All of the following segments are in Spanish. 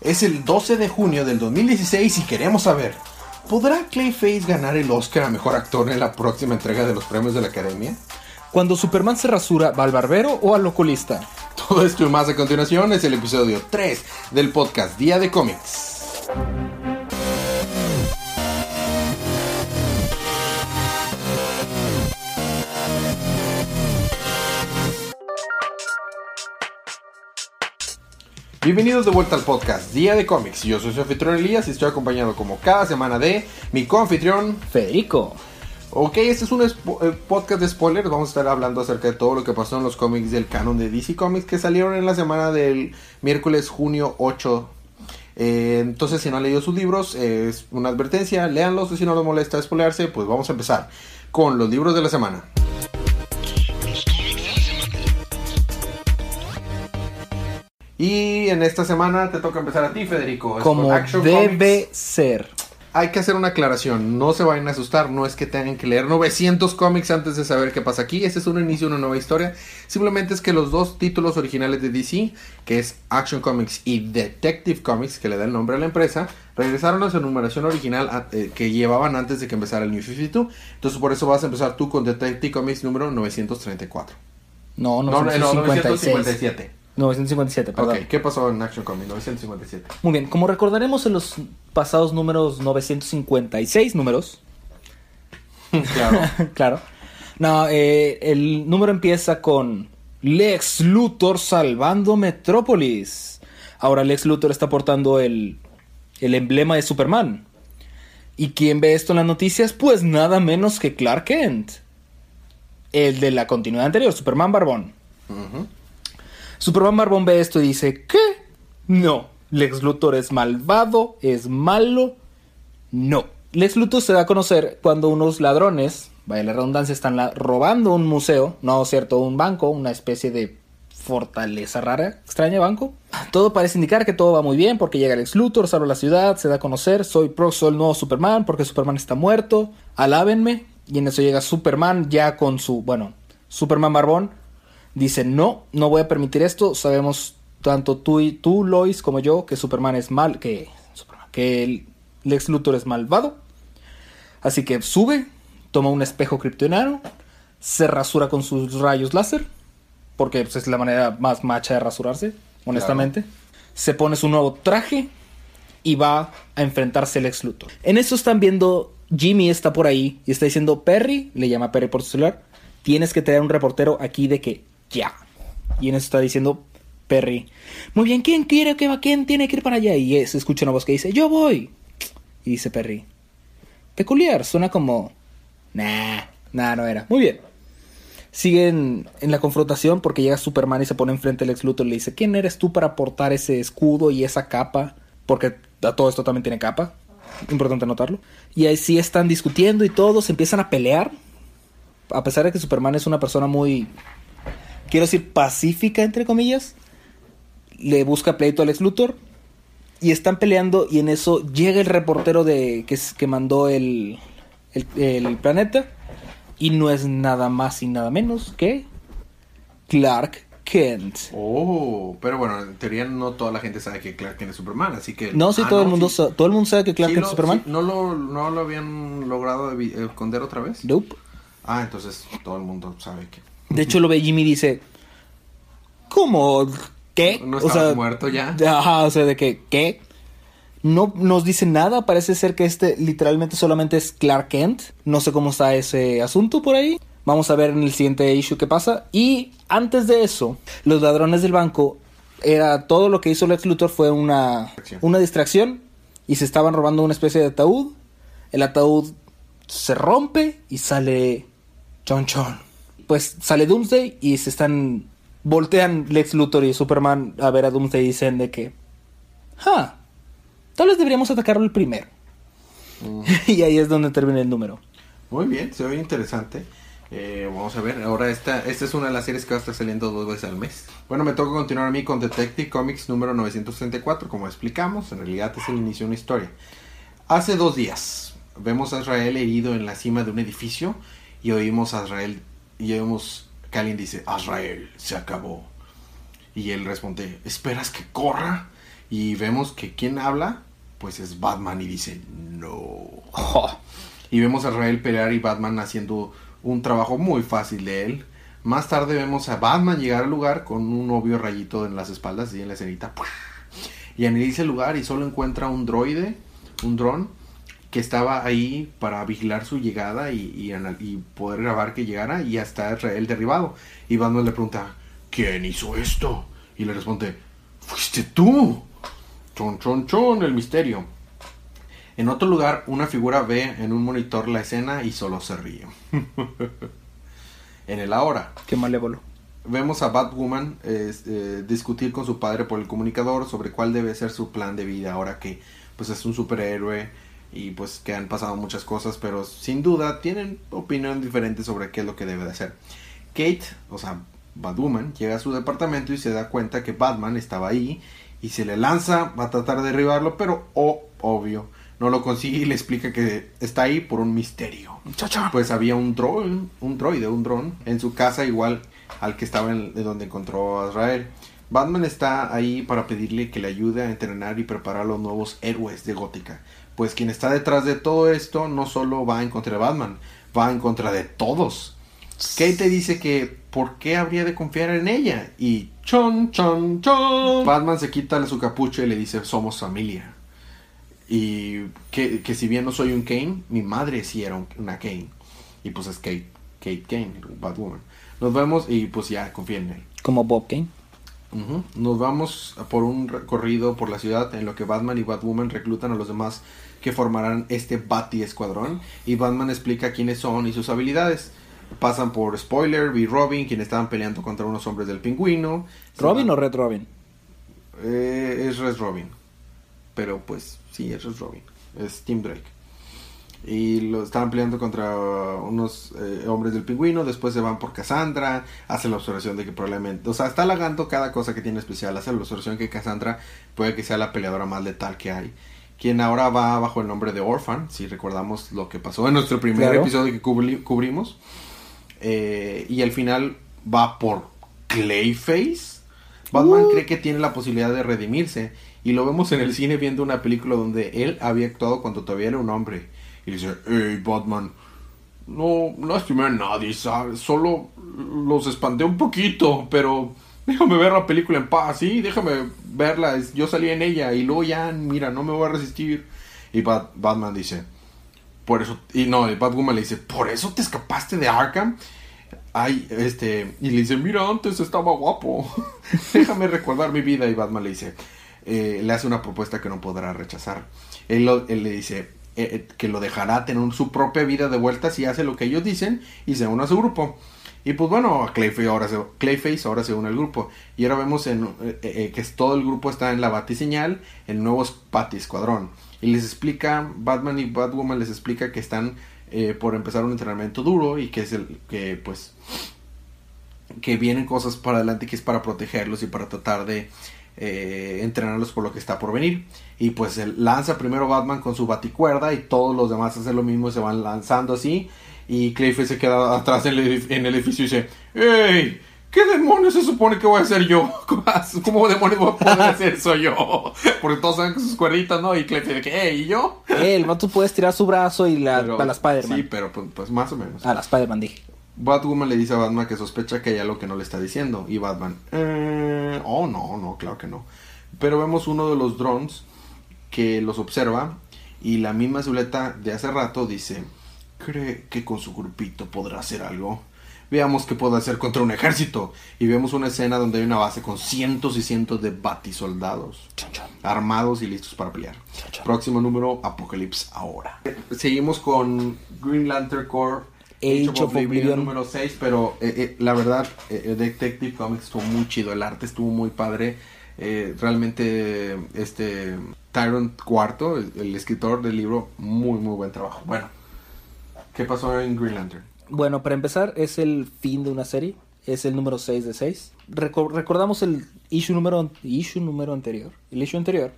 Es el 12 de junio del 2016 y queremos saber, ¿podrá Clayface ganar el Oscar a Mejor Actor en la próxima entrega de los premios de la Academia? Cuando Superman se rasura, ¿va al barbero o al oculista? Todo esto y más a continuación es el episodio 3 del podcast Día de Cómics. Bienvenidos de vuelta al podcast Día de Cómics. Yo soy su anfitrión Elías y estoy acompañado como cada semana de mi coanfitrión Federico. Ok, este es un eh, podcast de spoilers. Vamos a estar hablando acerca de todo lo que pasó en los cómics del canon de DC Comics que salieron en la semana del miércoles junio 8. Eh, entonces, si no han leído sus libros, eh, es una advertencia, léanlos y si no les molesta spoilearse, pues vamos a empezar con los libros de la semana. Y en esta semana te toca empezar a ti, Federico. Es Como debe Comics. ser. Hay que hacer una aclaración, no se vayan a asustar, no es que tengan que leer 900 cómics antes de saber qué pasa aquí, este es un inicio de una nueva historia, simplemente es que los dos títulos originales de DC, que es Action Comics y Detective Comics, que le da el nombre a la empresa, regresaron a su numeración original a- eh, que llevaban antes de que empezara el New 52, entonces por eso vas a empezar tú con Detective Comics número 934. No, No, no, 956. 957. 957, perdón. Ok, ¿qué pasó en Action Comics 957? Muy bien, como recordaremos en los pasados números 956 números, claro. claro. No, eh, el número empieza con Lex Luthor salvando Metrópolis. Ahora Lex Luthor está portando el, el emblema de Superman. ¿Y quién ve esto en las noticias? Pues nada menos que Clark Kent. El de la continuidad anterior, Superman Barbón. Ujú. Superman ve esto y dice, ¿qué? No, Lex Luthor es malvado, es malo. No. Lex Luthor se da a conocer cuando unos ladrones, vaya la redundancia, están robando un museo, no cierto, un banco, una especie de fortaleza rara, extraña banco. Todo parece indicar que todo va muy bien porque llega Lex Luthor, salva la ciudad, se da a conocer, soy pro, soy el nuevo Superman porque Superman está muerto, alábenme. Y en eso llega Superman ya con su, bueno, Superman Barbón, dice, no, no voy a permitir esto, sabemos tanto tú y tú, Lois, como yo, que Superman es mal, que, que el Lex Luthor es malvado. Así que sube, toma un espejo kryptoniano, se rasura con sus rayos láser, porque pues, es la manera más macha de rasurarse, honestamente. Se pone su nuevo traje y va a enfrentarse al Lex Luthor. En eso están viendo, Jimmy está por ahí y está diciendo, Perry, le llama Perry por su celular, tienes que traer un reportero aquí de que ya. Y en eso está diciendo Perry, muy bien, ¿quién quiere que va? ¿Quién tiene que ir para allá? Y se escucha una voz que dice, yo voy. Y dice Perry, peculiar, suena como, nah, nah, no era. Muy bien. Siguen en la confrontación porque llega Superman y se pone enfrente del ex Luthor y le dice, ¿quién eres tú para portar ese escudo y esa capa? Porque a todo esto también tiene capa. Importante notarlo. Y ahí sí están discutiendo y todos empiezan a pelear. A pesar de que Superman es una persona muy, quiero decir, pacífica, entre comillas. Le busca pleito al ex Luthor. Y están peleando y en eso llega el reportero de que, es- que mandó el, el, el planeta. Y no es nada más y nada menos que Clark Kent. Oh, pero bueno, en teoría no toda la gente sabe que Clark Kent es Superman, así que... No, sí, Ah, todo, el mundo sí. sa- todo el mundo sabe que Clark Sí Kent es Superman. sí, ¿no, lo, ¿No lo habían logrado esconder otra vez? Nope. Ah, entonces todo el mundo sabe que... De hecho, lo ve Jimmy y dice: ¿Cómo? ¿Qué? No estabas muerto ya. Ajá, o sea, de que, ¿qué? No nos dice nada, parece ser que este literalmente solamente es Clark Kent. No sé cómo está ese asunto por ahí. Vamos a ver en el siguiente issue qué pasa. Y antes de eso, los ladrones del banco, era todo lo que hizo Lex Luthor fue una, una distracción y se estaban robando una especie de ataúd. El ataúd se rompe y sale Chon Chon. Pues sale Doomsday y se están. Voltean Lex Luthor y Superman a ver a Doomsday y dicen de que. Ah, tal vez deberíamos atacarlo el primero. Mm, y ahí es donde termina el número. Muy bien, se ve interesante. Eh, vamos a ver, ahora esta, esta es una de las series que va a estar saliendo dos veces al mes. Bueno, me toca continuar a mí con Detective Comics número 934, como explicamos, en realidad es el inicio de una historia. Hace dos días, vemos a Israel herido en la cima de un edificio y oímos a Israel, y oímos que alguien dice, Israel, se acabó. Y él responde, ¿esperas que corra? Y vemos que quien habla, pues es Batman y dice, no. Oh, Y vemos a Rael pelear y Batman haciendo un trabajo muy fácil de él. Más tarde vemos a Batman llegar al lugar con un obvio rayito en las espaldas y en la escenita. Y analiza el lugar y solo encuentra un droide, un dron, que estaba ahí para vigilar su llegada y, y anal- y poder grabar que llegara y hasta Rael derribado. Y Batman le pregunta, ¿quién hizo esto? Y le responde, fuiste tú. Chon, chon, chon, el misterio. En otro lugar, una figura ve en un monitor la escena y solo se ríe. en el ahora, qué malévolo. vemos a Batwoman eh, eh, discutir con su padre por el comunicador sobre cuál debe ser su plan de vida ahora que pues es un superhéroe y pues que han pasado muchas cosas, pero sin duda tienen opinión diferente sobre qué es lo que debe de hacer. Kate, o sea, Batwoman, llega a su departamento y se da cuenta que Batman estaba ahí y se le lanza a tratar de derribarlo, pero oh, obvio, no lo consigue y le explica que está ahí por un misterio. Pues había un dron, un droide, un dron en su casa igual al que estaba en, de donde encontró a Israel. Batman está ahí para pedirle que le ayude a entrenar y preparar a los nuevos héroes de Gótica. Pues quien está detrás de todo esto no solo va en contra de Batman, va en contra de todos. Kate dice que ¿por qué habría de confiar en ella? Y chon, chon, chon. Batman se quita su capucha y le dice somos familia. Y que, que si bien no soy un Kane, mi madre sí era un- una Kane. Y pues es Kate, Kate Kane, Batwoman. Nos vemos y pues ya confía en él. Como Bob Kane. Nos vamos por un recorrido por la ciudad en lo que Batman y Batwoman reclutan a los demás que formarán este Batty Escuadrón y Batman explica quiénes son y sus habilidades. Pasan por Spoiler y Robin, quienes estaban peleando contra unos hombres del pingüino. ¿Robin van- o Red Robin? Eh, es Red Robin. Pero pues sí, es Red Robin. Es Tim Drake. Y lo estaban peleando contra unos eh, hombres del pingüino. Después se van por Cassandra. Hace la observación de que probablemente. O sea, está halagando cada cosa que tiene especial. Hace la observación que Cassandra puede que sea la peleadora más letal que hay. Quien ahora va bajo el nombre de Orphan. Si recordamos lo que pasó en nuestro primer Claro. episodio que cubri- cubrimos. Eh, y al final va por Clayface. Batman Uh. cree que tiene la posibilidad de redimirse. Y lo vemos en el cine viendo una película donde él había actuado cuando todavía era un hombre. Y dice, hey Batman, no lastimé a nadie, ¿sabes? Solo los espanté un poquito, pero déjame ver la película en paz, sí, déjame verla. Yo salí en ella y luego ya, mira, no me voy a resistir. Y Bat- Batman dice, por eso, y no, y Batwoman le dice, ¿por eso te escapaste de Arkham? Ay, este, y le dice, mira, antes estaba guapo. Déjame recordar mi vida. Y Batman le dice, eh, le hace una propuesta que no podrá rechazar. Él le dice eh, eh, que lo dejará tener su propia vida de vuelta si hace lo que ellos dicen y se une a su grupo. Y pues bueno, Clayface ahora se, Clayface ahora se une al grupo. Y ahora vemos eh, que todo el grupo está en la batiseñal, el nuevo Batty Escuadrón. Y les explica, Batman y Batwoman les explica que están por empezar un entrenamiento duro y que es el que pues que vienen cosas para adelante que es para protegerlos y para tratar de eh, entrenarlos por lo que está por venir. Y pues él lanza primero Batman con su baticuerda y todos los demás hacen lo mismo y se van lanzando así. Y Clayface se queda atrás en el, en el edificio y dice, ¡Ey! ¿Qué demonios se supone que voy a hacer yo? ¿Cómo demonios voy a poder hacer eso yo? Porque todos saben con sus cuerditas, ¿no? Y Clayface de que, ¡Ey! ¿Y yo? Eh, el vato puede estirar su brazo y la, Pero- a la Spider-Man. Sí, pero pues, pues más o menos. A la Spider-Man dije. Batwoman le dice a Batman que sospecha que hay algo que no le está diciendo. Y Batman, eh, oh no, no, claro que no. Pero vemos uno de los drones que los observa y la misma silueta de hace rato dice, cree que con su grupito podrá hacer algo. Veamos qué puede hacer contra un ejército. Y vemos una escena donde hay una base con cientos y cientos de batisoldados armados y listos para pelear. Chon, chon. Próximo número, Apocalypse ahora. Seguimos con Green Lantern Corps. Age of Oblivion. número 6, pero eh, eh, la verdad, eh, Detective Comics estuvo muy chido, el arte estuvo muy padre. Realmente, este Tyrant Cuarto, el, el escritor del libro, muy, muy buen trabajo. Bueno, ¿qué pasó en Green Lantern? Bueno, para empezar, es el fin de una serie. Es el número 6 de 6. Reco- recordamos el issue número, issue número anterior. El issue anterior.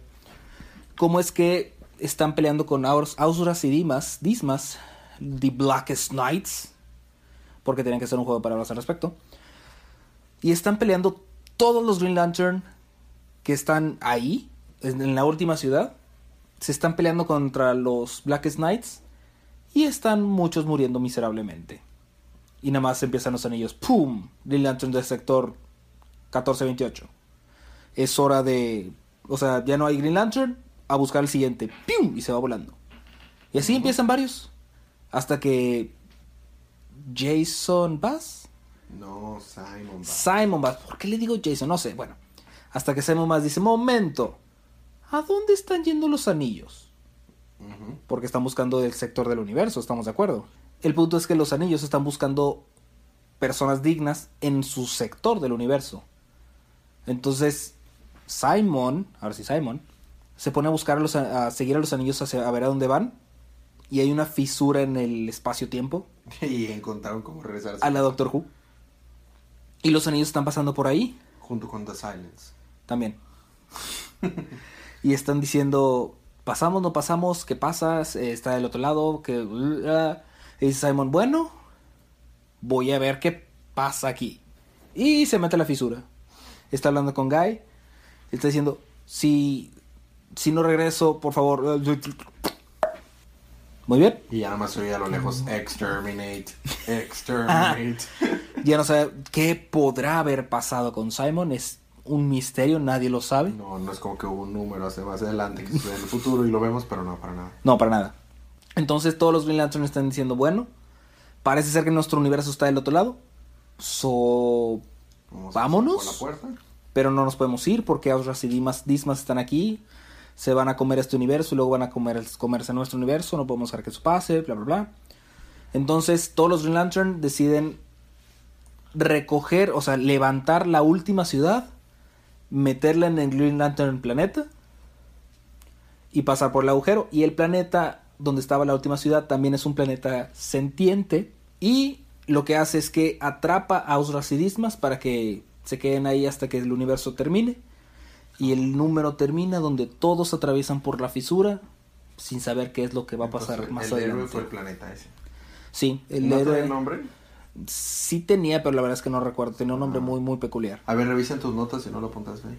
Cómo es que están peleando con Aus- Ausuras y Dimas, Dismas, The Blackest Knights. Porque tienen que hacer un juego de palabras al respecto. Y están peleando todos los Green Lantern que están ahí. en en la última ciudad, se están peleando contra los Blackest Knights y están muchos muriendo miserablemente. Y nada más empiezan los anillos. ¡Pum! Green Lantern del sector 1428. Es hora de... O sea, ya no hay Green Lantern. A buscar el siguiente. ¡Pium! Y se va volando. Y así empiezan varios. Hasta que... Jason Bass. No, Simon. Bass. Simon Bass. ¿Por qué le digo Jason? No sé. Bueno. Hasta que Simon Bass dice, momento. ¿A dónde están yendo los anillos? Porque están buscando el sector del universo, estamos de acuerdo. El punto es que los anillos están buscando personas dignas en su sector del universo. Entonces, Simon, ahora sí Simon, se pone a buscar a, los, a seguir a los anillos hacia, a ver a dónde van. Y hay una fisura en el espacio-tiempo Y encontraron cómo regresar a la Doctor Who. Y los anillos están pasando por ahí junto con The Silence. también. y están diciendo, pasamos, no pasamos, ¿qué pasa? Eh, Está del otro lado, que... Y dice Simon, bueno, voy a ver qué pasa aquí. Y se mete a la fisura. Está hablando con Guy. Está diciendo, si, si no regreso, por favor... Muy bien. Y ya nada más se oye a lo lejos Exterminate, Exterminate. Ya no sabe qué podrá haber pasado con Simon. Es un misterio, nadie lo sabe. No, no es como que hubo un número hacia más adelante que sucede en el futuro y lo vemos, pero no, para nada. No, para nada. Entonces todos los Green Lantern están diciendo, bueno, parece ser que nuestro universo está del otro lado. So, Vamos Vámonos. Por la puerta. pero no nos podemos ir porque Ausras y Dismas están aquí. Se van a comer este universo y luego van a comer, comerse nuestro universo. No podemos dejar que eso pase, bla, bla, bla. Entonces todos los Green Lantern deciden recoger, o sea, levantar la última ciudad, meterla en el Green Lantern planeta y pasar por el agujero. Y el planeta donde estaba la última ciudad también es un planeta sentiente. Y lo que hace es que atrapa a Ausras y Dismas para que se queden ahí hasta que el universo termine. Y el número termina donde todos atraviesan por la fisura sin saber qué es lo que va a pasar Entonces, más el héroe adelante. fue el planeta ese. Sí, el ¿No héroe nombre? sí tenía, pero la verdad es que no recuerdo. Tenía un nombre Ah. muy, muy peculiar. A ver, revisen tus notas si no lo apuntas ahí.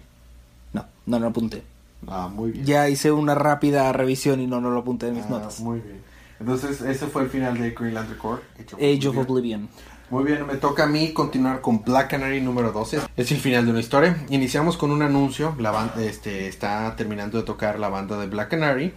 No, no lo apunté. Ah, muy bien. Ya hice una rápida revisión y no, no lo apunté en mis Ah, notas. Muy bien. Entonces, ese fue el final de Green Lantern Corps. Age of Oblivion. Muy bien, me toca a mí continuar con Black Canary número 12. Es el final de una historia. Iniciamos con un anuncio. La banda este, está terminando de tocar la banda de Black Canary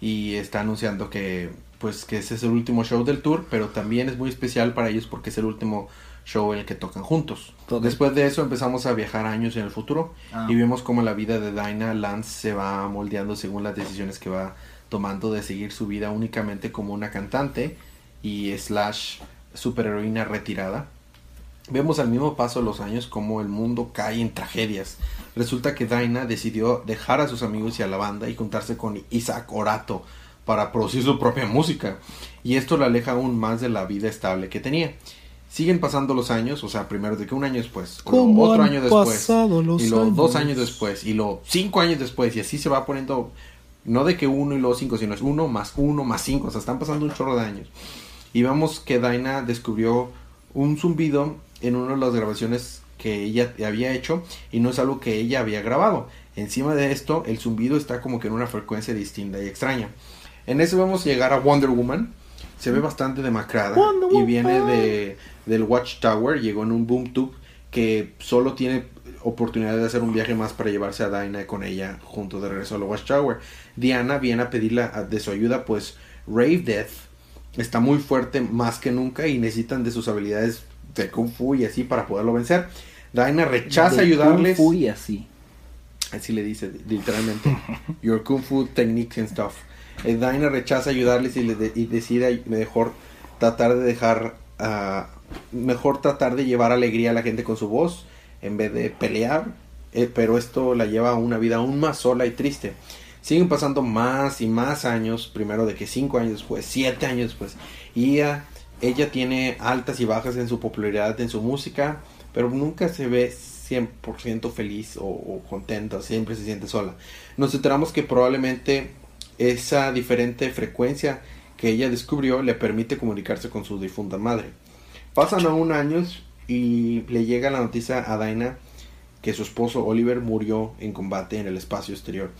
y está anunciando que pues que ese es el último show del tour, pero también es muy especial para ellos porque es el último show en el que tocan juntos. Después de eso empezamos a viajar años en el futuro Ah. y vemos cómo la vida de Dinah Lance se va moldeando según las decisiones que va tomando de seguir su vida únicamente como una cantante y slash superheroína retirada. Vemos al mismo paso de los años como el mundo cae en tragedias. Resulta que Dinah decidió dejar a sus amigos y a la banda y juntarse con Isaac Orato para producir su propia música. Y esto la aleja aún más de la vida estable que tenía. Siguen pasando los años, o sea, primero de que un año después, luego ¿Cómo otro año después, los y luego dos años? después, y luego cinco años después, y así se va poniendo, no de que uno y luego cinco, sino es uno más uno más cinco, o sea, están pasando un chorro de años. Y vemos que Dinah descubrió un zumbido en una de las grabaciones que ella había hecho y no es algo que ella había grabado. Encima de esto, el zumbido está como que en una frecuencia distinta y extraña. En eso vamos a llegar a Wonder Woman. Se ve bastante demacrada Wonder y viene de, del Watchtower. Llegó en un boom tube que solo tiene oportunidad de hacer un viaje más para llevarse a Dinah con ella junto de regreso al Watchtower. Diana viene a pedirle de su ayuda, pues Rave Death está muy fuerte más que nunca y necesitan de sus habilidades de Kung Fu y así para poderlo vencer. Dinah rechaza De ayudarles. Kung Fu y así. Así le dice literalmente. Your Kung Fu techniques and stuff. Eh, Dinah rechaza ayudarles y, le de- y decide mejor tratar de dejar. ah, mejor tratar de llevar alegría a la gente con su voz en vez de pelear. eh, pero esto la lleva a una vida aún más sola y triste. Siguen pasando más y más años. Primero de que cinco años después, siete años después. Y ella, tiene altas y bajas en su popularidad, en su música. Pero nunca se ve 100% feliz o, o contenta, siempre se siente sola. Nos enteramos que probablemente esa diferente frecuencia que ella descubrió le permite comunicarse con su difunta madre. Pasan aún años y le llega la noticia a Dinah que su esposo Oliver murió en combate en el espacio exterior,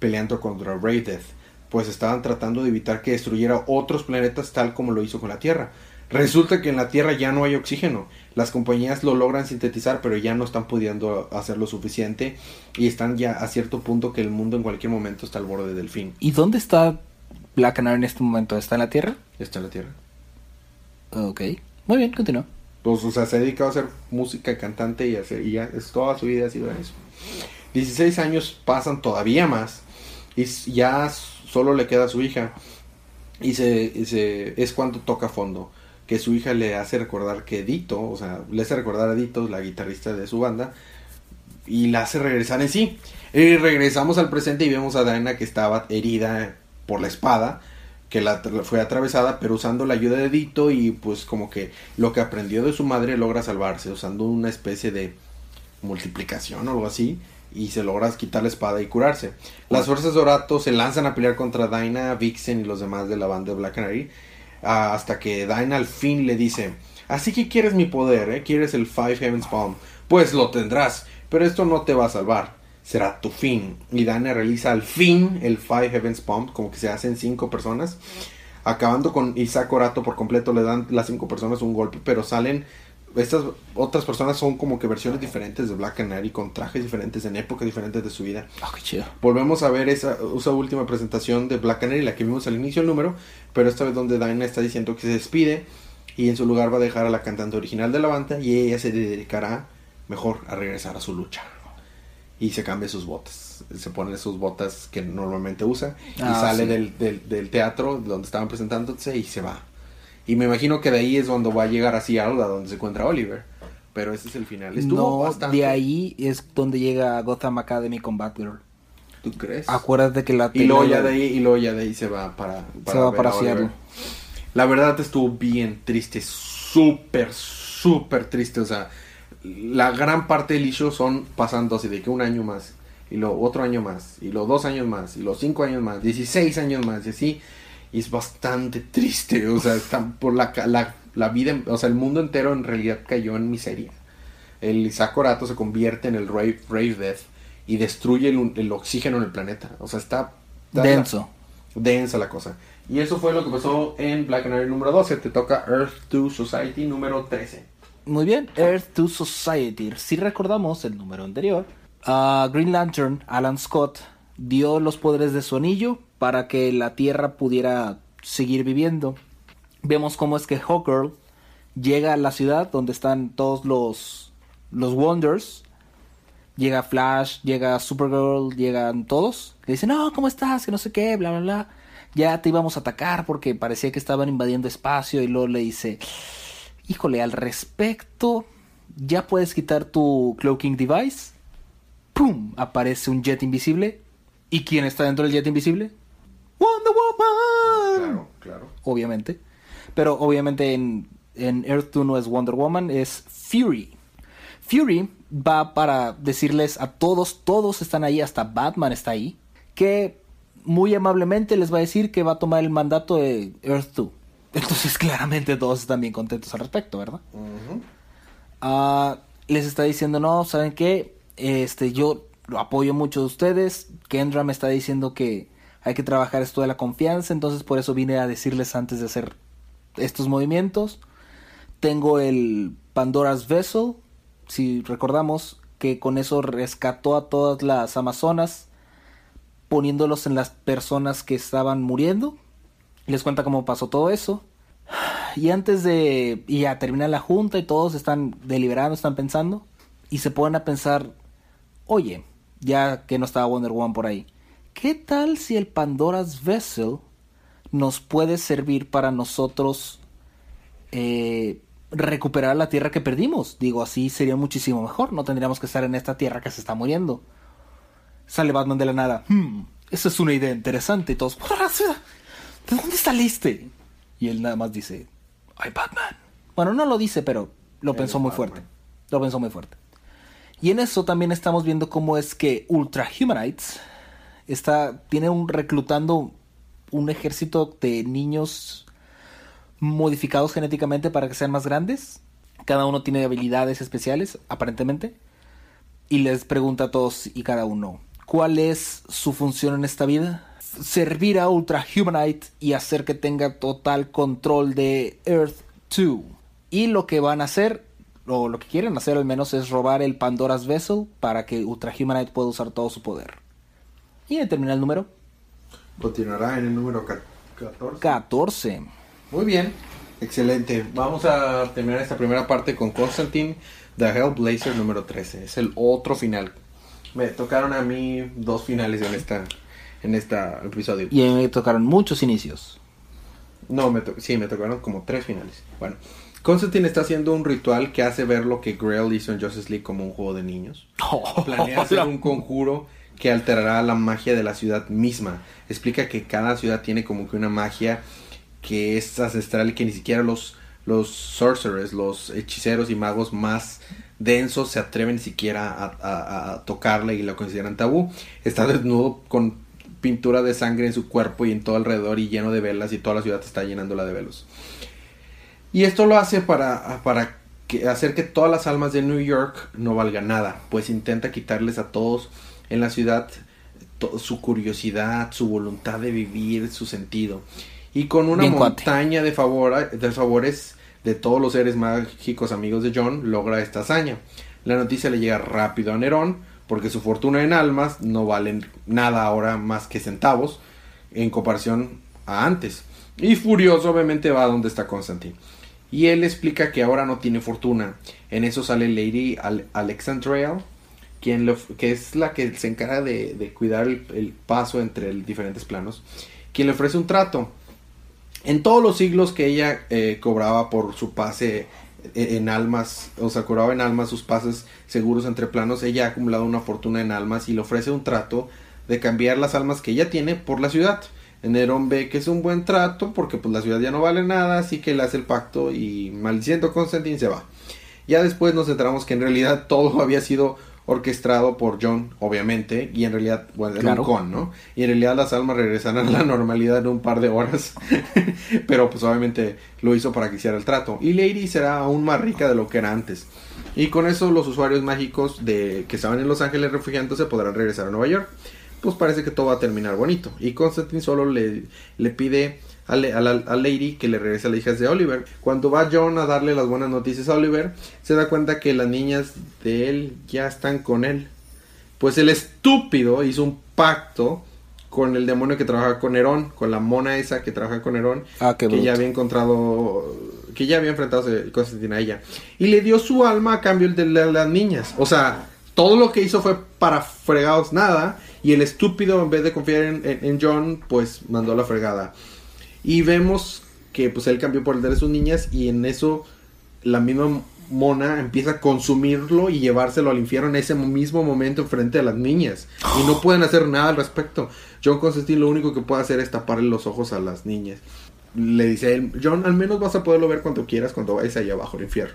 peleando contra Death, pues estaban tratando de evitar que destruyera otros planetas tal como lo hizo con la Tierra. Resulta que en la Tierra ya no hay oxígeno. Las compañías lo logran sintetizar, pero ya no están pudiendo hacer lo suficiente y están ya a cierto punto que el mundo en cualquier momento está al borde del fin. ¿Y dónde está Black Canary en este momento? ¿Está en la Tierra? Está en la Tierra. Ok. Muy bien, continúa. Pues, o sea, se ha dedicado a hacer música, cantante y, hacer, y ya es, toda su vida ha sido eso. 16 años pasan todavía más y ya solo le queda a su hija y se, se, es cuando toca fondo que su hija le hace recordar que Dito, o sea, le hace recordar a Dito, la guitarrista de su banda, y la hace regresar en sí. Y regresamos al presente y vemos a Diana que estaba herida por la espada, que la fue atravesada, pero usando la ayuda de Dito y pues como que lo que aprendió de su madre logra salvarse, usando una especie de multiplicación o algo así, y se logra quitar la espada y curarse. Las fuerzas de Orato se lanzan a pelear contra Dinah, Vixen y los demás de la banda de Black Canary, ah, hasta que Dinah al fin le dice, así que quieres mi poder, ¿eh? ¿Quieres el Five Heavens Palm? Pues lo tendrás, pero esto no te va a salvar será tu fin. Y Dana realiza al fin el Five Heavens Pump, como que se hacen cinco personas. Acabando con Isaac Orato por completo, le dan las cinco personas un golpe, pero salen. Estas otras personas son como que versiones diferentes de Black Canary con trajes diferentes en épocas diferentes de su vida. Oh, qué chido. Volvemos a ver esa, esa última presentación de Black Canary, la que vimos al inicio del número, pero esta vez donde Dinah está diciendo que se despide y en su lugar va a dejar a la cantante original de la banda y ella se dedicará mejor a regresar a su lucha y se cambia sus botas. Se pone sus botas que normalmente usa y Ah, sale sí. del, del, del teatro donde estaban presentándose y se va. Y me imagino que de ahí es cuando va a llegar así a Alda, donde se encuentra Oliver. Pero ese es el final. Estuvo No, bastante. de ahí es donde llega Gotham Academy con Batgirl. ¿Tú crees? Acuérdate que la y luego ya de ahí, y luego ya de ahí se va para, va ver para a. Seattle. La verdad estuvo bien triste, súper, súper triste. O sea, la gran parte del issue son pasando así de que un año más, y luego otro año más, y los dos años más, y los cinco años más, 16 años más, y así. Y es bastante triste, o sea, está por la, la, la vida, o sea, el mundo entero en realidad cayó en miseria. El Isaac Orato se convierte en el Rave, Rave Death y destruye el, el oxígeno en el planeta. O sea, está... está Denso. densa la cosa. Y eso fue lo que pasó en Black Canary número 12. Te toca Earth 2 Society número 13. Muy bien, Earth 2 Society. Si recordamos el número anterior, a Green Lantern, Alan Scott, dio los poderes de su anillo para que la Tierra pudiera seguir viviendo. Vemos cómo es que Hawkgirl llega a la ciudad donde están todos los, los Wonders. Llega Flash, llega Supergirl, llegan todos. Le dicen, no, ¿cómo estás? Que no sé qué, bla, bla, bla. Ya te íbamos a atacar porque parecía que estaban invadiendo espacio. Y luego le dice, híjole, al respecto, ya puedes quitar tu cloaking device. ¡Pum! Aparece un jet invisible. ¿Y quién está dentro del jet invisible? Wonder Woman. Claro, claro. Obviamente. Pero obviamente en, en Earth 2 no es Wonder Woman, es Fury. Fury va para decirles a todos, todos están ahí, hasta Batman está ahí, que muy amablemente les va a decir que va a tomar el mandato de Earth 2. Entonces claramente todos están bien contentos al respecto, ¿verdad? Ah, les está diciendo, no, ¿saben qué? Este, yo lo apoyo mucho de ustedes. Kendra me está diciendo que hay que trabajar esto de la confianza, entonces por eso vine a decirles antes de hacer estos movimientos. Tengo el Pandora's Vessel, si recordamos que con eso rescató a todas las amazonas, poniéndolos en las personas que estaban muriendo. Les cuenta cómo pasó todo eso. Y antes de. Y ya termina la junta y todos están deliberando, están pensando. Y se ponen a pensar: Oye, ya que no estaba Wonder Woman por ahí, ¿qué tal si el Pandora's Vessel nos puede servir para nosotros eh, recuperar la tierra que perdimos? Digo, así sería muchísimo mejor. No tendríamos que estar en esta tierra que se está muriendo. Sale Batman de la nada. Hmm, esa es una idea interesante. Y todos, ¿de dónde saliste? Y él nada más dice, ¡ay, Batman! Bueno, no lo dice, pero lo pensó muy Batman. fuerte. Lo pensó muy fuerte. Y en eso también estamos viendo cómo es que Ultra Humanites está, tiene un reclutando un ejército de niños modificados genéticamente para que sean más grandes. Cada uno tiene habilidades especiales, aparentemente. y les pregunta a todos y cada uno, ¿cuál es su función en esta vida? Servir a Ultra Humanite y hacer que tenga total control de Earth 2. Y lo que van a hacer, o lo que quieren hacer al menos, es robar el Pandora's Vessel para que Ultra Humanite pueda usar todo su poder. Y determina el número. Continuará en el número 14. 14. Muy bien, excelente. Vamos a terminar esta primera parte con Constantine, The Hellblazer número 13. Es el otro final. Me tocaron a mí dos finales en esta en este episodio. Y me tocaron muchos inicios. No, me sí, me tocaron como tres finales. Bueno, Constantine está haciendo un ritual que hace ver lo que Grail hizo en Justice League como un juego de niños. Planea hacer un conjuro que alterará la magia de la ciudad misma. Explica que cada ciudad tiene como que una magia que es ancestral y que ni siquiera los, los sorcerers, los hechiceros y magos más densos se atreven ni siquiera a, a- tocarla y la consideran tabú. Está desnudo con pintura de sangre en su cuerpo y en todo alrededor y lleno de velas y toda la ciudad está llenándola de velos. Y esto lo hace para, para que, hacer que todas las almas de New York no valgan nada, pues intenta quitarles a todos en la ciudad su curiosidad, su voluntad de vivir, su sentido. Y con una Bien montaña de, favor, de favores de todos los seres mágicos amigos de John, logra esta hazaña. La noticia le llega rápido a Nerón, porque su fortuna en almas no valen nada ahora más que centavos en comparación a antes. Y furioso obviamente va a donde está Constantine. Y él explica que ahora no tiene fortuna. En eso sale Lady Al Alexandria, quien que es la que se encarga de, cuidar el, paso entre diferentes planos, quien le ofrece un trato. En todos los siglos que ella eh, cobraba por su pase eh, en almas, o sea, cobraba en almas sus pases seguros entre planos, ella ha acumulado una fortuna en almas y le ofrece un trato de cambiar las almas que ella tiene por la ciudad. Nerón ve que es un buen trato porque pues la ciudad ya no vale nada, así que le hace el pacto y maldiciendo a Constantine se va. Ya después nos enteramos que en realidad todo había sido orquestado por John, obviamente, y en realidad, bueno, era Claro. un con, ¿no? Y en realidad las almas regresarán a la normalidad en un par de horas, pero pues obviamente lo hizo para que hiciera el trato. Y Lady será aún más rica de lo que era antes. Y con eso los usuarios mágicos de que estaban en Los Ángeles refugiándose podrán regresar a Nueva York. Pues parece que todo va a terminar bonito. Y Constantine solo le, le pide a, le- a la- a Lady que le regrese a las hijas de Oliver. Cuando va John a darle las buenas noticias a Oliver, se da cuenta que las niñas de él ya están con él. Pues el estúpido hizo un pacto con el demonio que trabaja con Nerón, con la mona esa que trabaja con Nerón, Ah, que bruto. ya había encontrado, que ya había enfrentado a ella. Y le dio su alma a cambio de la- las niñas. O sea, todo lo que hizo fue para fregados nada. Y el estúpido, en vez de confiar en, en- en John, pues mandó la fregada. Y vemos que pues él cambió por el de sus niñas y en eso la misma mona empieza a consumirlo y llevárselo al infierno en ese mismo momento frente a las niñas. Y no pueden hacer nada al respecto. John Constantine lo único que puede hacer es taparle los ojos a las niñas. Le dice a él, John, al menos vas a poderlo ver cuando quieras cuando vayas allá abajo al infierno.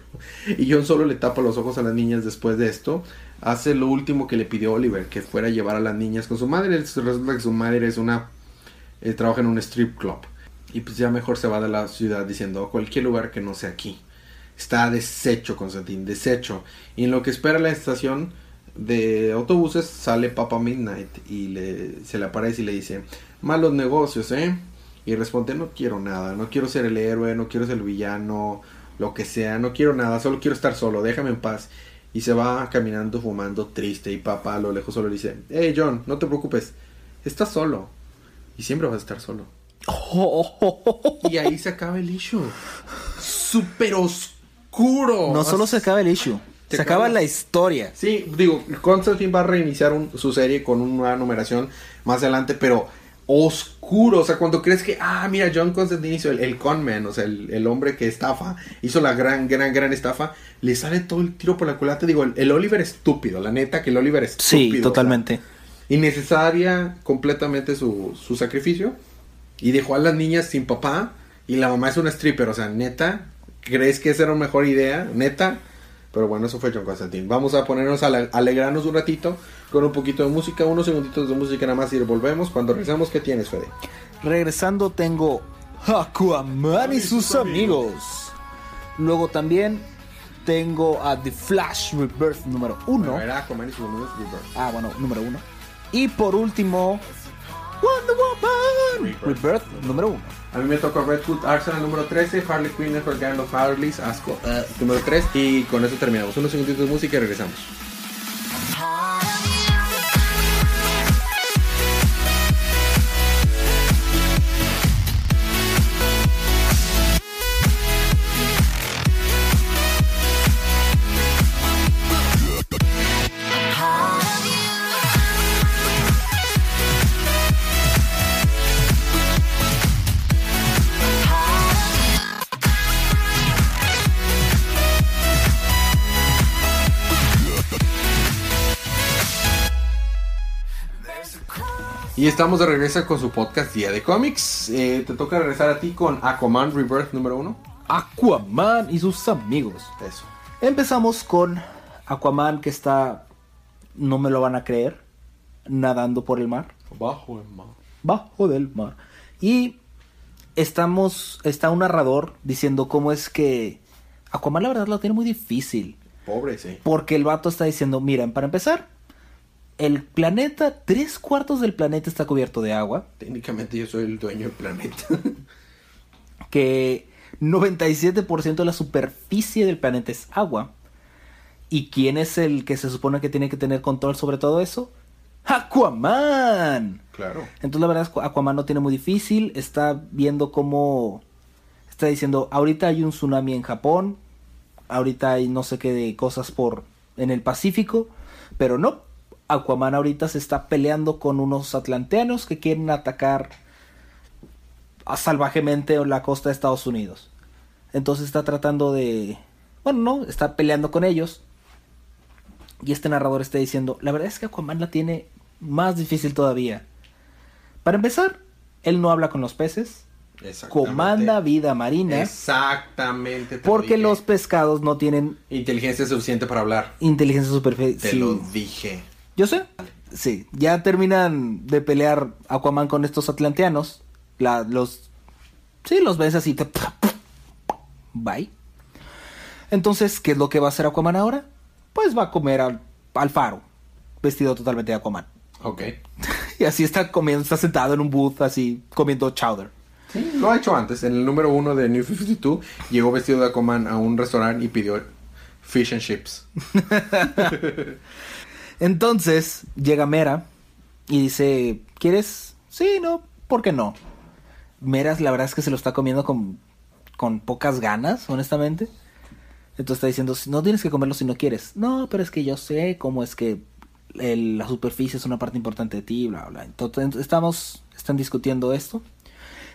Y John solo le tapa los ojos a las niñas después de esto. Hace lo último que le pidió Oliver, que fuera a llevar a las niñas con su madre. Resulta que su madre es una... eh, trabaja en un strip club. Y pues ya mejor se va de la ciudad diciendo cualquier lugar que no sea aquí. Está deshecho Constantín, deshecho. Y en lo que espera la estación de autobuses sale Papa Midnight y le, se le aparece y le dice, malos negocios, ¿eh? Y responde, no quiero nada, no quiero ser el héroe, no quiero ser el villano, lo que sea, no quiero nada, solo quiero estar solo, déjame en paz. Y se va caminando, fumando, triste, y Papa a lo lejos solo le dice, hey John, no te preocupes, estás solo. Y siempre vas a estar solo. Y ahí se acaba el issue. Súper oscuro. No solo se acaba el issue, Se se acaba acaba- la historia. Sí, digo, Constantine va a reiniciar un- su serie con una numeración más adelante, pero oscuro. O sea, cuando crees que, ah, mira, John Constantine hizo el, el conman, o sea, el, el hombre que estafa, hizo la gran, gran, gran estafa, le sale todo el tiro por la culata. Digo, el, el Oliver estúpido, la neta que el Oliver es estúpido. Sí, o sea, totalmente. innecesaria completamente su, su sacrificio y dejó a las niñas sin papá y la mamá es una stripper, o sea, neta, ¿crees que esa era una mejor idea? Neta, pero bueno, eso fue John Constantine. Vamos a ponernos a ale- alegrarnos un ratito con un poquito de música, unos segunditos de música nada más y volvemos. Cuando regresamos, ¿qué tienes, Fede? Regresando tengo Aquaman y sus amigos. Luego también tengo a The Flash Rebirth número 1. Era Aquaman y su número Rebirth. Ah, bueno, número 1. Y por último, Wonder Woman Rebirth. Rebirth número 1. A mí me tocó Red Hood Arsenal número 13, Harley Quinn Gang of Harleys, asco, eh, número 3. Y con eso terminamos. Unos segunditos de música y regresamos. Y estamos de regreso con su podcast Día de Cómics. Eh, te toca regresar a ti con Aquaman Rebirth número 1. Aquaman y sus amigos. Eso. Empezamos con Aquaman que está, no me lo van a creer, nadando por el mar, Bajo el mar. bajo del mar. Y estamos, está un narrador diciendo cómo es que Aquaman la verdad lo tiene muy difícil. Pobre, sí. Porque el vato está diciendo, miren, para empezar, el planeta, tres cuartos del planeta está cubierto de agua, Técnicamente yo soy el dueño del planeta. que 97% de la superficie del planeta es agua. ¿Y quién es el que se supone que tiene que tener control sobre todo eso? Aquaman. claro. Entonces la verdad es que Aquaman no tiene muy difícil, está viendo cómo está diciendo, ahorita hay un tsunami en Japón, ahorita hay no sé qué de cosas por en el Pacífico, pero no, Aquaman ahorita se está peleando con unos atlanteanos que quieren atacar a- salvajemente la costa de Estados Unidos. Entonces está tratando de, bueno, no, está peleando con ellos. Y este narrador está diciendo, la verdad es que Aquaman la tiene más difícil todavía. Para empezar, él no habla con los peces, comanda vida marina, Exactamente. porque dije. los pescados no tienen Inteligencia suficiente para hablar. inteligencia superficial. Te lo dije. Yo sé. Sí, ya terminan de pelear Aquaman con estos atlanteanos. La, los. Sí, los ves así. te- Bye. Entonces, ¿qué es lo que va a hacer Aquaman ahora? Pues va a comer al, al faro. Vestido totalmente de Aquaman. Ok. Y así está comiendo, está sentado en un booth así, comiendo chowder. Sí, lo ha hecho antes. En el número uno de New 52 llegó vestido de Aquaman a un restaurante y pidió fish and chips. Entonces llega Mera y dice, ¿quieres? Sí, no, ¿por qué no? Mera la verdad es que se lo está comiendo con, con pocas ganas, honestamente. Entonces está diciendo, no tienes que comerlo si no quieres. No, pero es que yo sé cómo es que la superficie es una parte importante de ti, bla, bla. Entonces estamos, están discutiendo esto.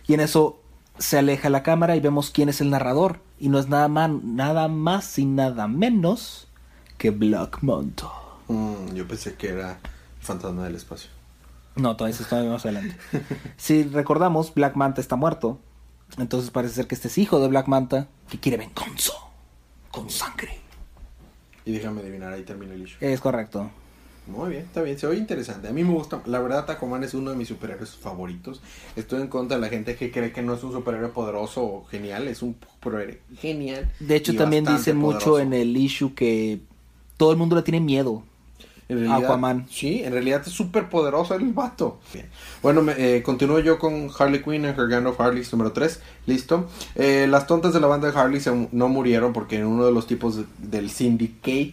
Y en eso se aleja la cámara y vemos quién es el narrador. Y no es nada, man- nada más y nada menos que Black Manta. Mm, yo pensé que era el fantasma del espacio. No, todavía eso está más adelante. si recordamos, Black Manta está muerto. Entonces parece ser que este es hijo de Black Manta que quiere venganza. Con sangre. Y déjame adivinar, ahí termina el issue. Es correcto. Muy bien, está bien, se oye interesante. A mí me gusta, la verdad, Aquaman es uno de mis superhéroes favoritos. Estoy en contra de la gente que cree que no es un superhéroe poderoso o genial, es un superhéroe genial. De hecho, también dicen mucho en el issue que todo el mundo le tiene miedo. En realidad, Aquaman. Sí, en realidad es súper poderoso el vato. Bien. Bueno, me, eh, continúo yo con Harley Quinn en Her Gang of Harleys número 3. Listo. Eh, las tontas de la banda de Harley se- no murieron porque uno de los tipos de- del Syndicate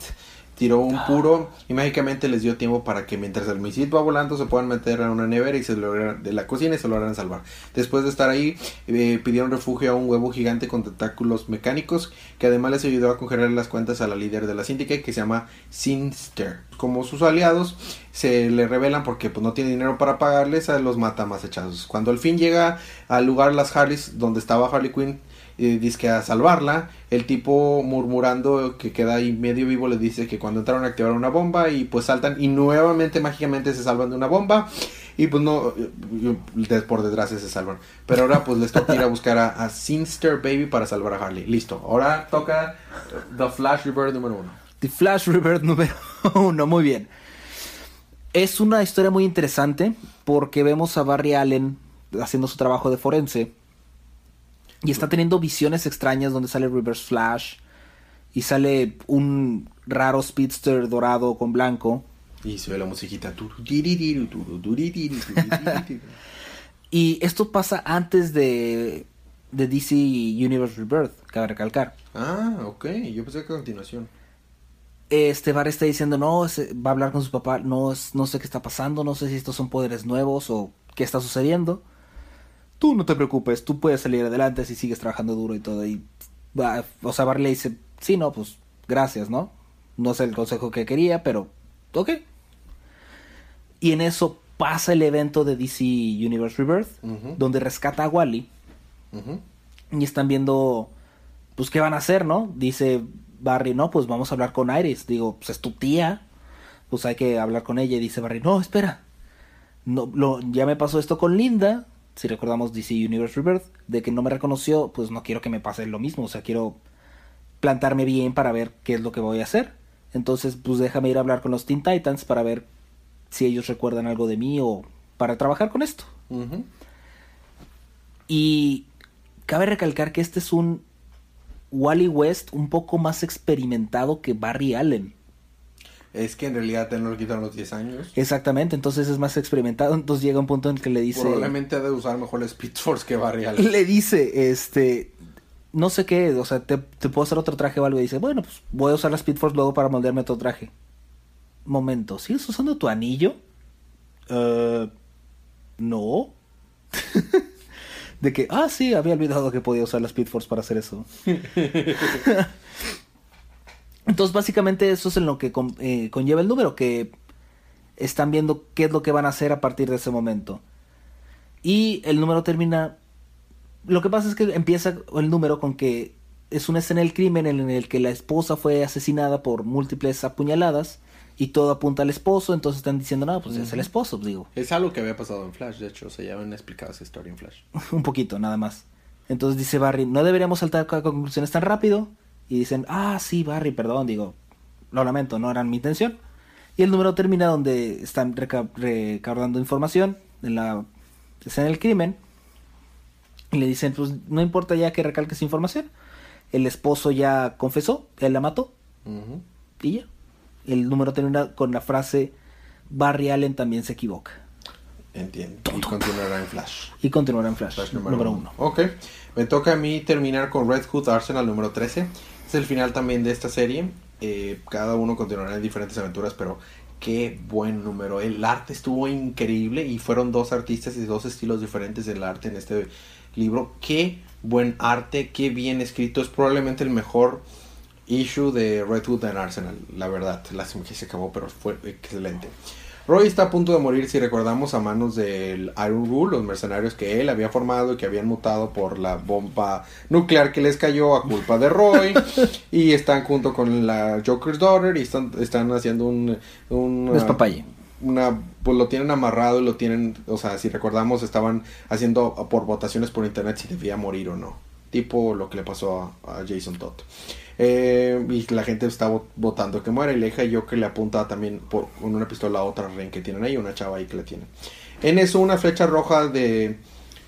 tiró un puro y mágicamente les dio tiempo para que mientras el misil va volando se puedan meter a una nevera y se logran, de la cocina y se logran salvar. Después de estar ahí, eh, pidieron refugio a un huevo gigante con tentáculos mecánicos que además les ayudó a congelar las cuentas a la líder de la Syndicate que se llama Sinster. Como sus aliados se le revelan porque pues, no tiene dinero para pagarles, a los mata más hechazos. Cuando al fin llega al lugar las Harleys donde estaba Harley Quinn eh, dice a salvarla. El tipo murmurando que queda ahí medio vivo le dice que cuando entraron a activar una bomba y pues saltan y nuevamente mágicamente se salvan de una bomba y pues no, por desgracia se salvan. Pero ahora pues les toca ir a buscar a, a Sinster Baby para salvar a Harley. Listo, ahora toca The Flash Rebirth número uno. The Flash Rebirth número uno, muy bien. Es una historia muy interesante porque vemos a Barry Allen haciendo su trabajo de forense y está teniendo visiones extrañas donde sale Reverse Flash y sale un raro speedster dorado con blanco. Y se ve la musiquita. Y esto pasa antes de, de DC Universe Rebirth, cabe recalcar. ah, ok. Yo pensé que a continuación. Este Barry está diciendo, no, va a hablar con su papá, no, no sé qué está pasando, no sé si estos son poderes nuevos o qué está sucediendo. Tú no te preocupes, tú puedes salir adelante si sigues trabajando duro y todo. Y, va- o sea, Barry le dice, sí, no, pues gracias, ¿no? No es el consejo que quería, pero ok. Y en eso pasa el evento de DC Universe Rebirth, donde rescata a Wally y están viendo, pues, qué van a hacer, ¿no? Dice Barry, no, pues vamos a hablar con Iris. Digo, pues es tu tía, pues hay que hablar con ella. Y dice Barry, no, espera, no, lo, ya me pasó esto con Linda, si recordamos DC Universe Rebirth, de que no me reconoció, pues no quiero que me pase lo mismo, o sea, quiero plantarme bien para ver qué es lo que voy a hacer. Entonces, pues déjame ir a hablar con los Teen Titans para ver si ellos recuerdan algo de mí o para trabajar con esto. Y cabe recalcar que este es un Wally West un poco más experimentado que Barry Allen. Es que en realidad te no le quitan los 10 años. Exactamente, entonces es más experimentado. Entonces llega un punto en que le dice. Probablemente ha de usar mejor el Speed Force que Barry Allen. Le dice, este. No sé qué, o sea, te, te puedo hacer otro traje o algo. Y dice, bueno, pues voy a usar la Speed Force luego para moldearme otro traje. Momento, ¿sigues usando tu anillo? Eh, no. De que, ah, sí, había olvidado que podía usar la Speed Force para hacer eso. Entonces, básicamente, eso es en lo que con- eh, conlleva el número, que están viendo qué es lo que van a hacer a partir de ese momento. Y el número termina. Lo que pasa es que empieza el número con que es una escena del crimen en el que la esposa fue asesinada por múltiples apuñaladas y todo apunta al esposo. Entonces están diciendo, no, pues es el esposo, digo. Es algo que había pasado en Flash, de hecho, o sea, ya habían explicado esa historia en Flash. un poquito, nada más. Entonces dice Barry, no deberíamos saltar a conclusiones tan rápido. Y dicen, ah, sí, Barry, perdón, digo, lo lamento, no era mi intención. Y el número termina donde están reca- recaudando información en la escena del crimen. Y le dicen, pues no importa ya que recalques información. El esposo ya confesó, él la mató. Y ya. El número termina con la frase, Barry Allen también se equivoca. Entiendo. Y continuará en Flash. Y continuará en Flash, Flash número, uno. Ok. Me toca a mí terminar con Red Hood Arsenal número 13. Es el final también de esta serie. Eh, cada uno continuará en diferentes aventuras, pero qué buen número. El arte estuvo increíble y fueron dos artistas y dos estilos diferentes del arte en este libro. Qué buen arte, qué bien escrito. Es probablemente el mejor issue de Red Hood en Arsenal, la verdad. Lástima que se acabó, pero fue excelente. Roy está a punto de morir, si recordamos, a manos del Iron Rule, los mercenarios que él había formado y que habían mutado por la bomba nuclear que les cayó a culpa de Roy. y están junto con la Joker's Daughter y están, están haciendo un... un Despapalle. una pues lo tienen amarrado y lo tienen, o sea, si recordamos estaban haciendo por votaciones por internet si debía morir o no, tipo lo que le pasó a, a Jason Todd. Eh, y la gente está vo- votando que muera y le deja yo que le apunta también con una pistola a otra ren que tienen ahí, una chava ahí que la tiene. En eso una flecha roja de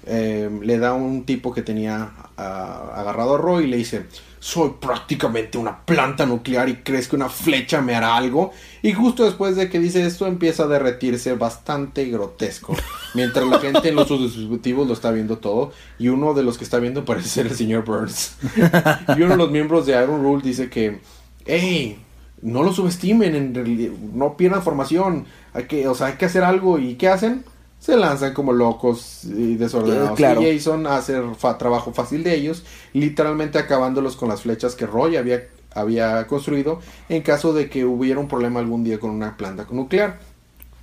eh, le da un tipo que tenía agarrado a Roy y le dice soy prácticamente una planta nuclear y crees que una flecha me hará algo. Y justo después de que dice esto empieza a derretirse bastante grotesco. Mientras la gente en los dispositivos lo está viendo todo y uno de los que está viendo parece ser el señor Burns. Y uno de los miembros de Iron Rule dice que hey no lo subestimen en realidad, no pierdan formación. Hay que o sea hay que hacer algo y qué hacen se lanzan como locos y desordenados. Eh, claro. Y Jason hace fa- trabajo fácil de ellos, literalmente acabándolos con las flechas que Roy había, había construido en caso de que hubiera un problema algún día con una planta nuclear.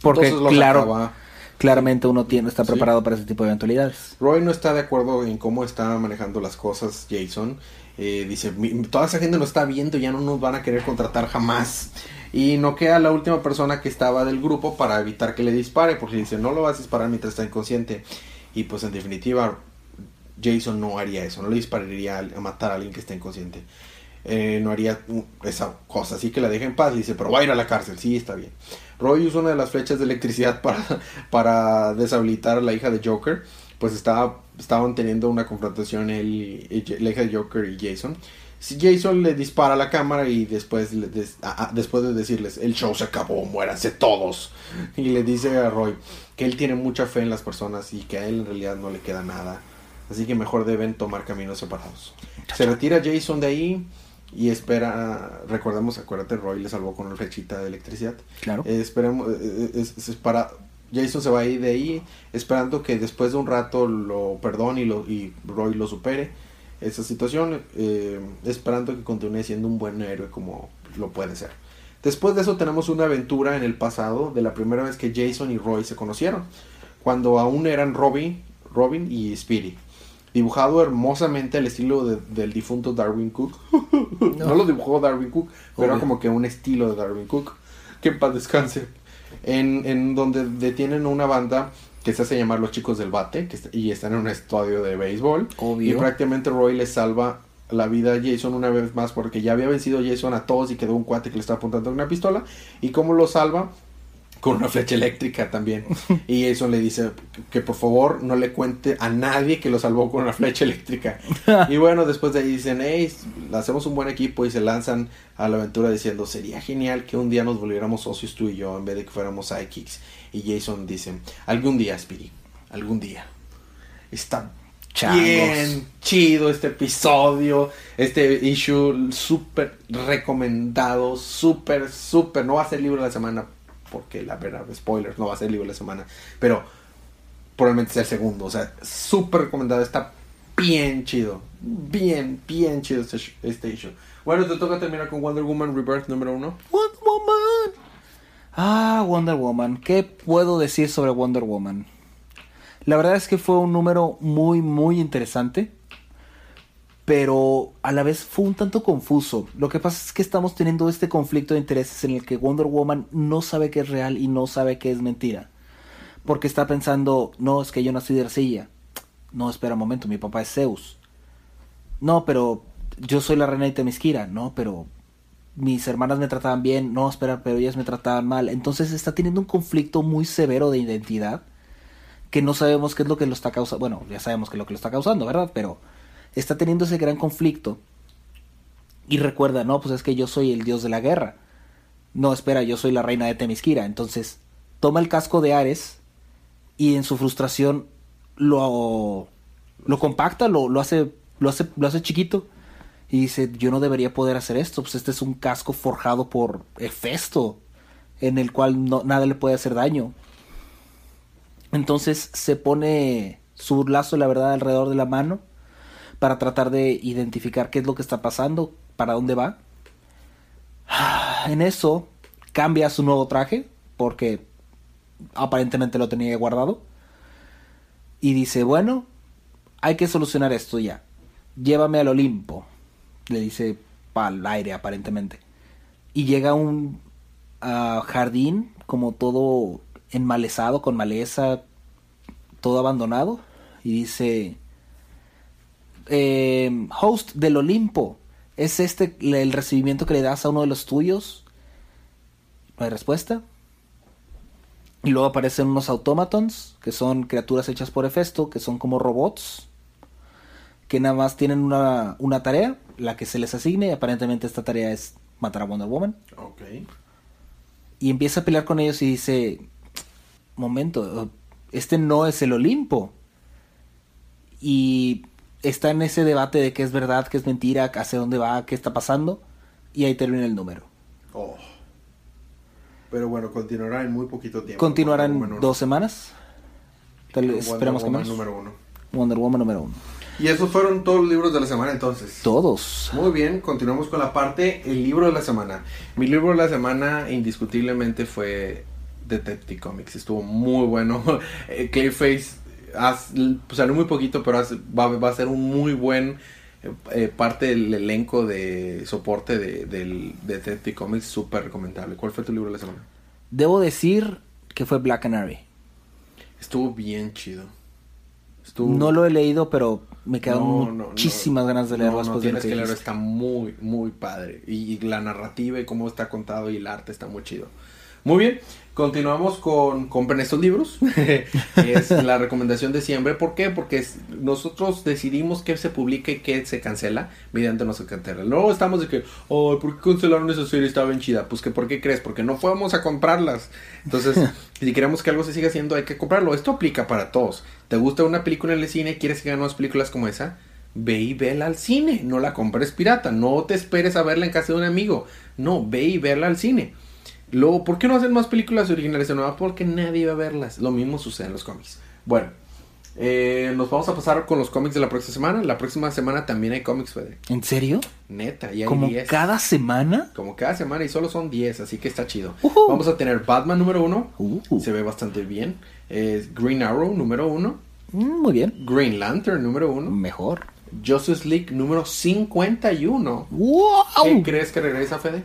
Porque Entonces claro, acaba- claramente uno tiene, está Sí. preparado para ese tipo de eventualidades. Roy no está de acuerdo en cómo está manejando las cosas Jason. Eh, dice, "Mi- toda esa gente nos está viendo, ya no nos van a querer contratar jamás. Y no queda la última persona que estaba del grupo para evitar que le dispare, porque dice, no lo vas a disparar mientras está inconsciente. Y pues en definitiva, Jason no haría eso, no le dispararía a matar a alguien que está inconsciente. Eh, no haría uh, esa cosa, así que la deja en paz. Y dice, pero va a ir a la cárcel, sí, está bien. Roy usa una de las flechas de electricidad para, para deshabilitar a la hija de Joker. Pues estaba, estaban teniendo una confrontación él la hija de Joker y Jason. Si Jason le dispara a la cámara y después, le des- a- a- después de decirles, el show se acabó, muéranse todos. Y le dice a Roy que él tiene mucha fe en las personas y que a él en realidad no le queda nada. Así que mejor deben tomar caminos separados. Se retira Jason de ahí y espera, recordemos, acuérdate, Roy le salvó con una flechita de electricidad. Claro. Eh, esperemos, eh, es- es para, Jason se va a ir de ahí esperando que después de un rato lo perdone y, lo, y Roy lo supere esa situación, eh, esperando que continúe siendo un buen héroe como lo puede ser. Después de eso tenemos una aventura en el pasado de la primera vez que Jason y Roy se conocieron, cuando aún eran Robin, Robin y Speedy. Dibujado hermosamente al estilo de- del difunto Darwin Cook. no. lo dibujó Darwin Cook, pero era como que un estilo de Darwin Cook. Que en paz descanse. En, en donde detienen una banda que se hace llamar Los Chicos del Bate que est- y están en un estadio de béisbol. Obvio. Y prácticamente Roy le salva la vida a Jason una vez más porque ya había vencido Jason a todos y quedó un cuate que le estaba apuntando con una pistola. ¿Y cómo lo salva? Con una flecha eléctrica también. Y Jason le dice que por favor no le cuente a nadie que lo salvó con una flecha eléctrica. y bueno, después de ahí dicen, hey, hacemos un buen equipo y se lanzan a la aventura diciendo, sería genial que un día nos volviéramos socios tú y yo en vez de que fuéramos sidekicks. Y Jason dice, algún día, Speedy, algún día. Está Changos. bien chido este episodio, este issue súper recomendado, súper, súper, no va a ser libro de la semana, porque la verdad, spoilers, no va a ser libro de la semana, pero probablemente sea el segundo, o sea, súper recomendado, está bien chido, bien, bien chido este, este issue. Bueno, te toca terminar con Wonder Woman Rebirth número uno. Wonder Woman. Ah, Wonder Woman. ¿Qué puedo decir sobre Wonder Woman? La verdad es que fue un número muy, muy interesante. Pero a la vez fue un tanto confuso. Lo que pasa es que estamos teniendo este conflicto de intereses en el que Wonder Woman no sabe qué es real y no sabe qué es mentira. Porque está pensando, no, es que yo nací de arcilla. No, espera un momento, mi papá es Zeus. No, pero yo soy la reina de Temisquira. No, pero mis hermanas me trataban bien, no, espera, pero ellas me trataban mal. Entonces está teniendo un conflicto muy severo de identidad que no sabemos qué es lo que lo está causando. Bueno, ya sabemos qué es lo que lo está causando, ¿verdad? Pero está teniendo ese gran conflicto. Y recuerda, no, pues es que yo soy el dios de la guerra. No, espera, yo soy la reina de Temisquira. Entonces toma el casco de Ares y en su frustración lo, lo compacta, lo, lo, hace, lo, hace, lo hace chiquito. Y dice, yo no debería poder hacer esto, pues este es un casco forjado por Hefesto, en el cual no, nada le puede hacer daño. Entonces se pone su lazo, la verdad, alrededor de la mano para tratar de identificar qué es lo que está pasando, para dónde va. En eso cambia su nuevo traje, porque aparentemente lo tenía guardado. Y dice, bueno, hay que solucionar esto ya. Llévame al Olimpo. Le dice el aire aparentemente. Y llega a un ah, jardín como todo enmalezado, con maleza, todo abandonado. Y dice, eh, host del Olimpo, ¿es este el recibimiento que le das a uno de los tuyos? No hay respuesta. Y luego aparecen unos automatons, que son criaturas hechas por Hefesto, que son como robots, que nada más tienen una, una tarea, la que se les asigne, aparentemente esta tarea es matar a Wonder Woman. Ok. Y empieza a pelear con ellos y dice, momento, este no es el Olimpo. Y está en ese debate de qué es verdad, qué es mentira, hacia dónde va, qué está pasando. Y ahí termina el número. Oh. Pero bueno, continuará en muy poquito tiempo. Continuarán dos semanas. Tal vez esperemos que Woman más. número uno. Wonder Woman número uno. Y esos fueron todos los libros de la semana entonces. Todos. Muy bien, continuamos con la parte, el libro de la semana. Mi libro de la semana indiscutiblemente fue Detective Comics. Estuvo muy bueno. Eh, Clayface salió muy poquito, pero hace- va, va a ser un muy buen eh, eh, parte del elenco de soporte de, del Detective Comics. Súper recomendable. ¿Cuál fue tu libro de la semana? Debo decir que fue Black Canary. Estuvo bien chido. Estuvo... No lo he leído, pero me quedan No, no, muchísimas no. ganas de leerlo después de lo que que leerlo, está muy, muy padre. Y, y la narrativa y cómo está contado y el arte está muy chido. Muy bien. Continuamos con compren estos libros. es la recomendación de siempre. ¿Por qué? Porque es- nosotros decidimos qué se publica y qué se cancela mediante nuestra cartera. No estamos de que, oh, ¿por qué cancelaron esa serie? Estaba bien chida. Pues que, ¿por qué crees? Porque no fuimos a comprarlas. Entonces, si queremos que algo se siga haciendo, hay que comprarlo. Esto aplica para todos. ¿Te gusta una película en el cine? ¿Quieres que hagan más películas como esa? Ve y vela al cine. No la compres pirata. No te esperes a verla en casa de un amigo. No, ve y verla al cine. Luego, ¿por qué no hacen más películas originales de nueva? Porque nadie va a verlas. Lo mismo sucede en los cómics. Bueno, eh, nos vamos a pasar con los cómics de la próxima semana. La próxima semana también hay cómics, Fede. ¿En serio? Neta, y hay ¿Como 10. cada semana? Como cada semana y solo son 10, así que está chido. Vamos a tener Batman número 1. Uh. Se ve bastante bien. Green Arrow número 1. Mm, muy bien. Green Lantern número 1. Mejor. Justice League número 51. ¡Wow! ¿Qué crees que regresa, Fede?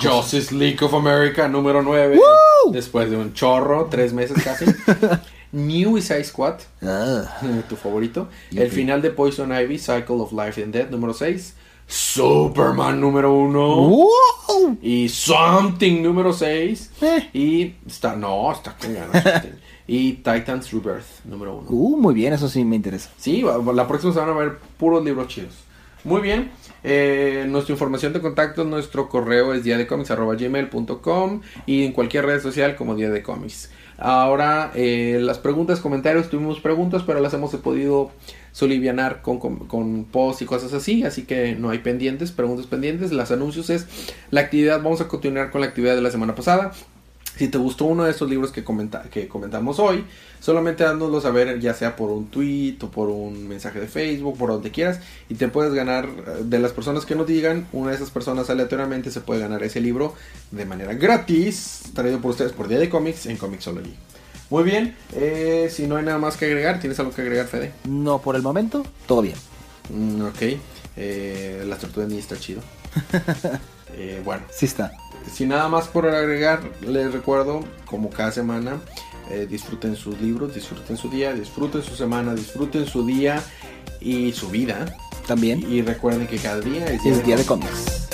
Justice League of America número 9. ¡Woo! Después de un chorro, tres meses casi. New Suicide Squad, Ah. tu favorito. Yupi. El final de Poison Ivy, Cycle of Life and Death número 6. Superman número 1. ¡Wow! Y Something número 6. Eh. Y está, no, está. Y Titans Rebirth número 1. Uh, muy bien, eso sí me interesa. Sí, la próxima semana va a haber puros libros chidos. Muy bien. Eh, nuestra información de contacto, nuestro correo es diadecomics.gmail.com y en cualquier red social como Día de Comics. Ahora, eh, las preguntas, comentarios, tuvimos preguntas, pero las hemos podido solivianar con, con, posts y cosas así, así que no hay pendientes, preguntas pendientes. Las anuncios es la actividad, vamos a continuar con la actividad de la semana pasada. Si te gustó uno de estos libros que, comenta- que comentamos hoy, solamente dándonos saber, ya sea por un tweet o por un mensaje de Facebook, por donde quieras, y te puedes ganar eh, de las personas que nos digan, una de esas personas aleatoriamente se puede ganar ese libro de manera gratis, traído por ustedes por Día de Comics en Comixology. Muy bien, eh, si no hay nada más que agregar, ¿tienes algo que agregar, Fede? No, por el momento, todo bien. Mm, ok, eh, la tortuga ninja está chido. Eh, bueno, Sí está. Sin nada más por agregar, les recuerdo, como cada semana, eh, disfruten sus libros, disfruten su día, disfruten su semana, disfruten su día y su vida. También Y recuerden que cada día es es día de cómics.